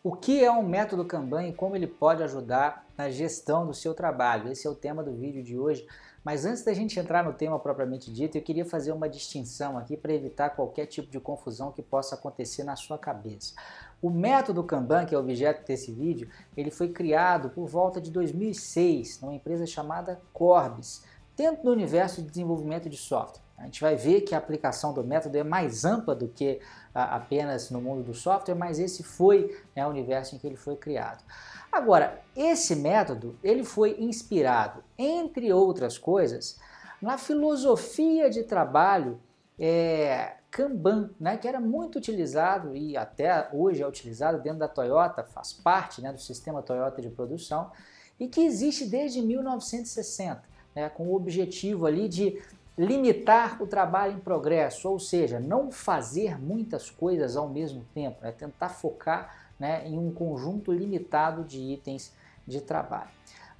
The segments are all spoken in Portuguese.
O que é um método Kanban e como ele pode ajudar na gestão do seu trabalho? Esse é o tema do vídeo de hoje. Mas antes da gente entrar no tema propriamente dito, eu queria fazer uma distinção aqui para evitar qualquer tipo de confusão que possa acontecer na sua cabeça. O método Kanban, que é o objeto desse vídeo, ele foi criado por volta de 2006 numa empresa chamada Corbis, dentro do universo de desenvolvimento de software. A gente vai ver que a aplicação do método é mais ampla do que a, apenas no mundo do software, mas esse foi né, o universo em que ele foi criado. Agora, esse método ele foi inspirado, entre outras coisas, na filosofia de trabalho é, Kanban, né, que era muito utilizado e até hoje é utilizado dentro da Toyota, faz parte né, do sistema Toyota de produção e que existe desde 1960, né, com o objetivo ali de limitar o trabalho em progresso, ou seja, não fazer muitas coisas ao mesmo tempo, né? tentar focar né, em um conjunto limitado de itens de trabalho.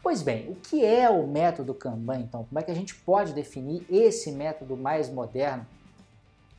Pois bem, o que é o método Kanban então? Como é que a gente pode definir esse método mais moderno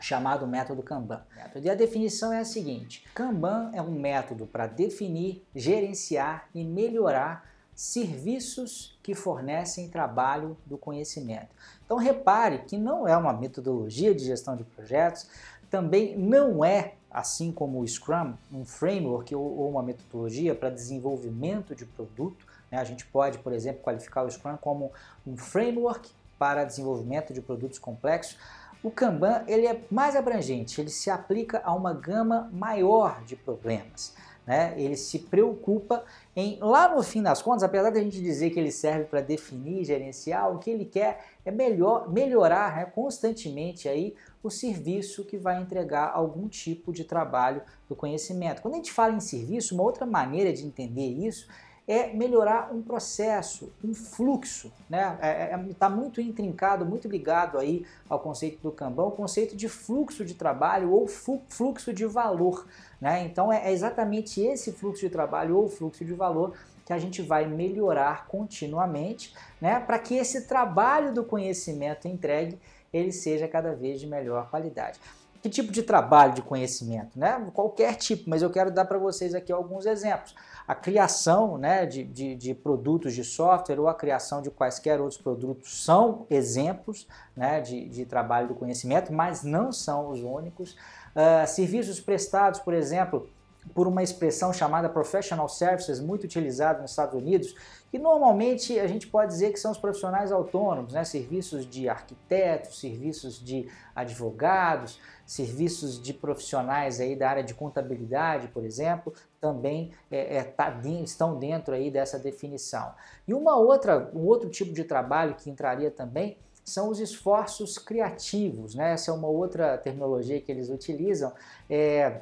chamado método Kanban? E a definição é a seguinte: Kanban é um método para definir, gerenciar e melhorar serviços que fornecem trabalho do conhecimento. Então repare que não é uma metodologia de gestão de projetos, também não é, assim como o Scrum, um framework ou uma metodologia para desenvolvimento de produto. Né? A gente pode, por exemplo, qualificar o Scrum como um framework para desenvolvimento de produtos complexos. O Kanban ele é mais abrangente, ele se aplica a uma gama maior de problemas. Né? Ele se preocupa em, lá no fim das contas, apesar de a gente dizer que ele serve para definir, gerenciar, o que ele quer é melhor, melhorar né, constantemente aí o serviço que vai entregar algum tipo de trabalho do conhecimento. Quando a gente fala em serviço, uma outra maneira de entender isso é melhorar um processo, um fluxo, né? Está é, é, tá muito intrincado, muito ligado aí ao conceito do Kanban, o conceito de fluxo de trabalho ou fluxo de valor, né? Então é, é exatamente esse fluxo de trabalho ou fluxo de valor que a gente vai melhorar continuamente, né? Para que esse trabalho do conhecimento entregue ele seja cada vez de melhor qualidade. Que tipo de trabalho de conhecimento? Né? Qualquer tipo, mas eu quero dar para vocês aqui alguns exemplos. A criação né, de, de, de, produtos de software ou a criação de quaisquer outros produtos são exemplos né, de, de trabalho do conhecimento, mas não são os únicos. Uh, serviços prestados, por exemplo, por uma expressão chamada professional services, muito utilizada nos Estados Unidos, que normalmente a gente pode dizer que são os profissionais autônomos, né? serviços de arquitetos, serviços de advogados, serviços de profissionais aí da área de contabilidade, por exemplo, também é, é, tá, estão dentro aí dessa definição. E uma outra, um outro tipo de trabalho que entraria também são os esforços criativos, né? Essa é uma outra terminologia que eles utilizam. É,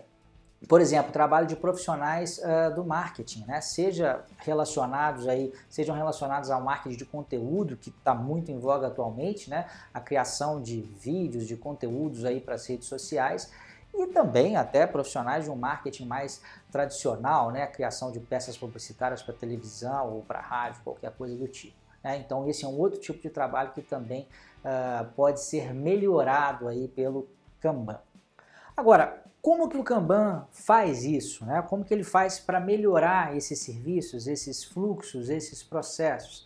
por exemplo, trabalho de profissionais uh, do marketing, né? seja relacionados aí, sejam relacionados ao marketing de conteúdo, que está muito em voga atualmente, né? a criação de vídeos, de conteúdos aí para as redes sociais, e também até profissionais de um marketing mais tradicional, né? a criação de peças publicitárias para televisão ou para rádio, qualquer coisa do tipo. Né? Então esse é um outro tipo de trabalho que também uh, pode ser melhorado aí pelo Kanban. Agora, como que o Kanban faz isso? Né? Como que ele faz para melhorar esses serviços, esses fluxos, esses processos?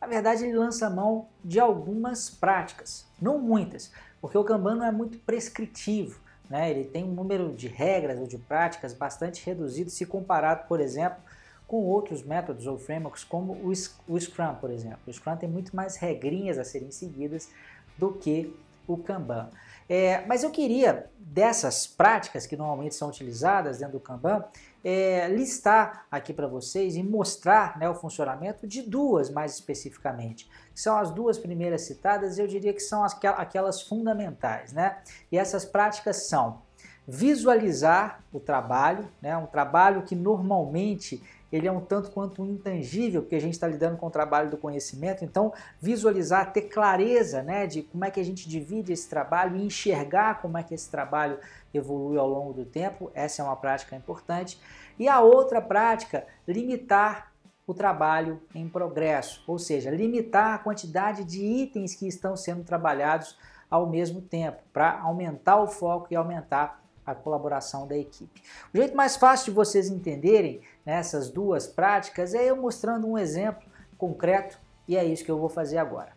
Na verdade, ele lança a mão de algumas práticas, não muitas, porque o Kanban não é muito prescritivo. Né? Ele tem um número de regras ou de práticas bastante reduzido se comparado, por exemplo, com outros métodos ou frameworks como o Scrum, por exemplo. O Scrum tem muito mais regrinhas a serem seguidas do que o Kanban. É, mas eu queria, dessas práticas que normalmente são utilizadas dentro do Kanban, é, listar aqui para vocês e mostrar né, o funcionamento de duas mais especificamente. São as duas primeiras citadas, eu diria que são as, aquelas fundamentais. Né? E essas práticas são visualizar o trabalho, né, um trabalho que normalmente ele é um tanto quanto intangível, porque a gente está lidando com o trabalho do conhecimento, então visualizar, ter clareza né, de como é que a gente divide esse trabalho e enxergar como é que esse trabalho evolui ao longo do tempo, essa é uma prática importante. E a outra prática, limitar o trabalho em progresso, ou seja, limitar a quantidade de itens que estão sendo trabalhados ao mesmo tempo, para aumentar o foco e aumentar a colaboração da equipe. O jeito mais fácil de vocês entenderem nessas duas práticas é eu mostrando um exemplo concreto e é isso que eu vou fazer agora.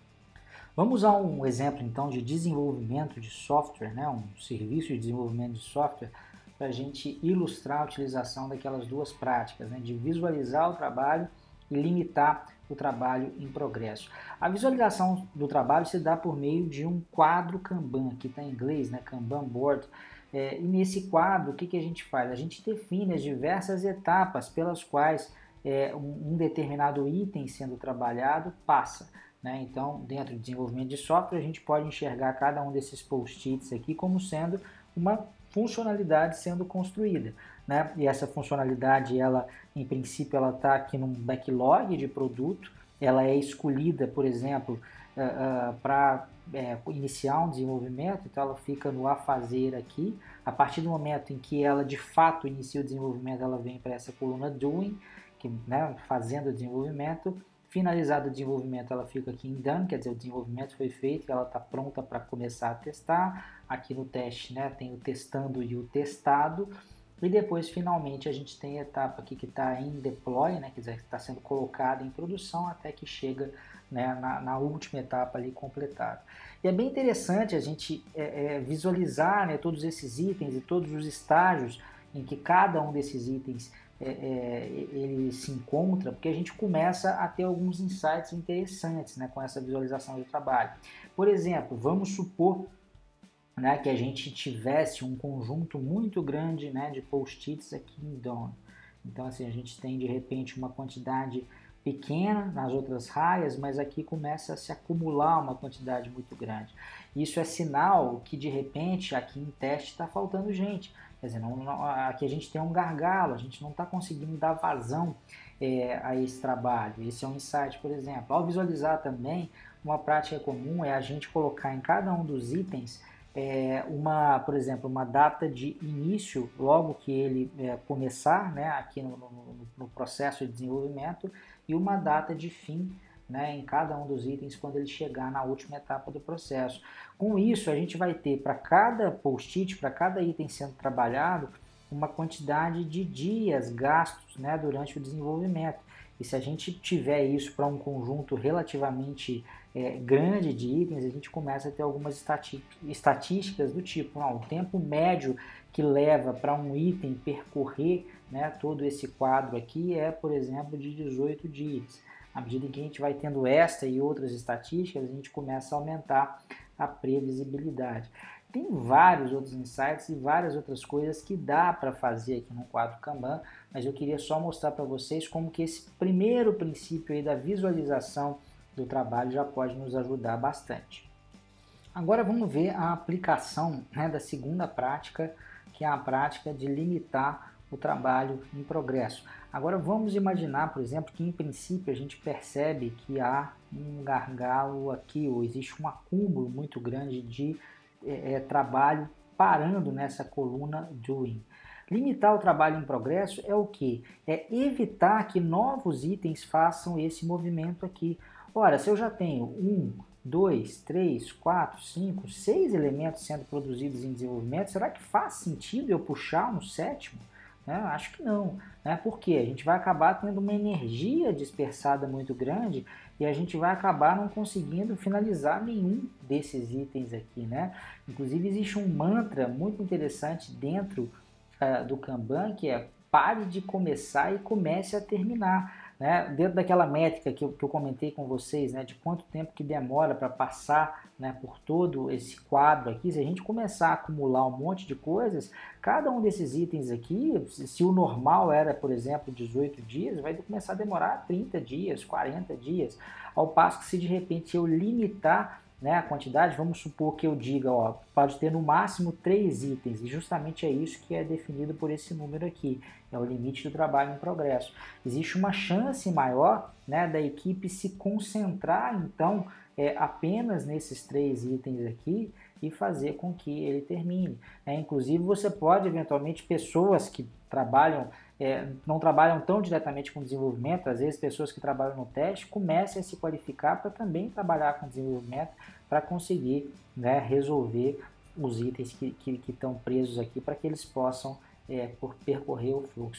Vamos a um exemplo então de desenvolvimento de software, né, um serviço de desenvolvimento de software, para a gente ilustrar a utilização daquelas duas práticas, né, de visualizar o trabalho e limitar o trabalho em progresso. A visualização do trabalho se dá por meio de um quadro Kanban, que está em inglês, né, Kanban Board. É, e nesse quadro, o que, que a gente faz? A gente define as diversas etapas pelas quais é, um, um determinado item sendo trabalhado passa. Né? Então, dentro do desenvolvimento de software, a gente pode enxergar cada um desses post-its aqui como sendo uma funcionalidade sendo construída. Né? E essa funcionalidade, ela, em princípio, ela está aqui num backlog de produto, ela é escolhida, por exemplo, uh, uh, para é, iniciar um desenvolvimento, então ela fica no a fazer aqui. A partir do momento em que ela de fato inicia o desenvolvimento, ela vem para essa coluna doing, que, né, fazendo o desenvolvimento. Finalizado o desenvolvimento, ela fica aqui em done, quer dizer, o desenvolvimento foi feito, ela está pronta para começar a testar. Aqui no teste, né, tem o testando e o testado. E depois, finalmente, a gente tem a etapa aqui que está em deploy, né, quer dizer, está sendo colocada em produção até que chega né, na, na, última etapa ali completada. E é bem interessante a gente é, é, visualizar né, todos esses itens e todos os estágios em que cada um desses itens é, é, ele se encontra, porque a gente começa a ter alguns insights interessantes né, com essa visualização do trabalho. Por exemplo, vamos supor né, que a gente tivesse um conjunto muito grande né, de post-its aqui em Dawn. Então, assim, a gente tem de repente uma quantidade pequena nas outras raias, mas aqui começa a se acumular uma quantidade muito grande. Isso é sinal que de repente aqui em teste está faltando gente. Quer dizer, não, não, aqui a gente tem um gargalo, a gente não está conseguindo dar vazão é, a esse trabalho. Esse é um insight, por exemplo. Ao visualizar também, uma prática comum é a gente colocar em cada um dos itens é, uma, por exemplo, uma data de início, logo que ele é, começar, né, aqui no, no, no, processo de desenvolvimento, e uma data de fim né, em cada um dos itens quando ele chegar na última etapa do processo. Com isso, a gente vai ter para cada post-it, para cada item sendo trabalhado, uma quantidade de dias gastos né, durante o desenvolvimento. E se a gente tiver isso para um conjunto relativamente é, grande de itens, a gente começa a ter algumas estatísticas do tipo, não, o tempo médio que leva para um item percorrer né, todo esse quadro aqui é, por exemplo, de 18 dias. À medida que a gente vai tendo esta e outras estatísticas, a gente começa a aumentar a previsibilidade. Tem vários outros insights e várias outras coisas que dá para fazer aqui no quadro Kanban, mas eu queria só mostrar para vocês como que esse primeiro princípio aí da visualização do trabalho já pode nos ajudar bastante. Agora vamos ver a aplicação né, da segunda prática, que é a prática de limitar o trabalho em progresso. Agora vamos imaginar, por exemplo, que em princípio a gente percebe que há um gargalo aqui, ou existe um acúmulo muito grande de é, é, trabalho parando nessa coluna doing. Limitar o trabalho em progresso é o que? É evitar que novos itens façam esse movimento aqui. Ora, se eu já tenho um, dois, três, quatro, cinco, seis elementos sendo produzidos em desenvolvimento, será que faz sentido eu puxar um sétimo? Né? Acho que não. Né? Porque a gente vai acabar tendo uma energia dispersada muito grande e a gente vai acabar não conseguindo finalizar nenhum desses itens aqui. Né? Inclusive, existe um mantra muito interessante dentro uh, do Kanban que é pare de começar e comece a terminar. Né, dentro daquela métrica que eu, que eu, comentei com vocês, né, de quanto tempo que demora para passar né, por todo esse quadro aqui, se a gente começar a acumular um monte de coisas, cada um desses itens aqui, se, o normal era, por exemplo, 18 dias, vai começar a demorar 30 dias, 40 dias, ao passo que se de repente eu limitar né, a quantidade, vamos supor que eu diga, ó, pode ter no máximo três itens, e justamente é isso que é definido por esse número aqui, é o limite do trabalho em progresso. Existe uma chance maior né, da equipe se concentrar, então, é, apenas nesses três itens aqui e fazer com que ele termine. É, inclusive, você pode, eventualmente, pessoas que trabalham é, não trabalham tão diretamente com desenvolvimento, às vezes pessoas que trabalham no teste comecem a se qualificar para também trabalhar com desenvolvimento para conseguir né, resolver os itens que estão presos aqui para que eles possam é, por percorrer o fluxo.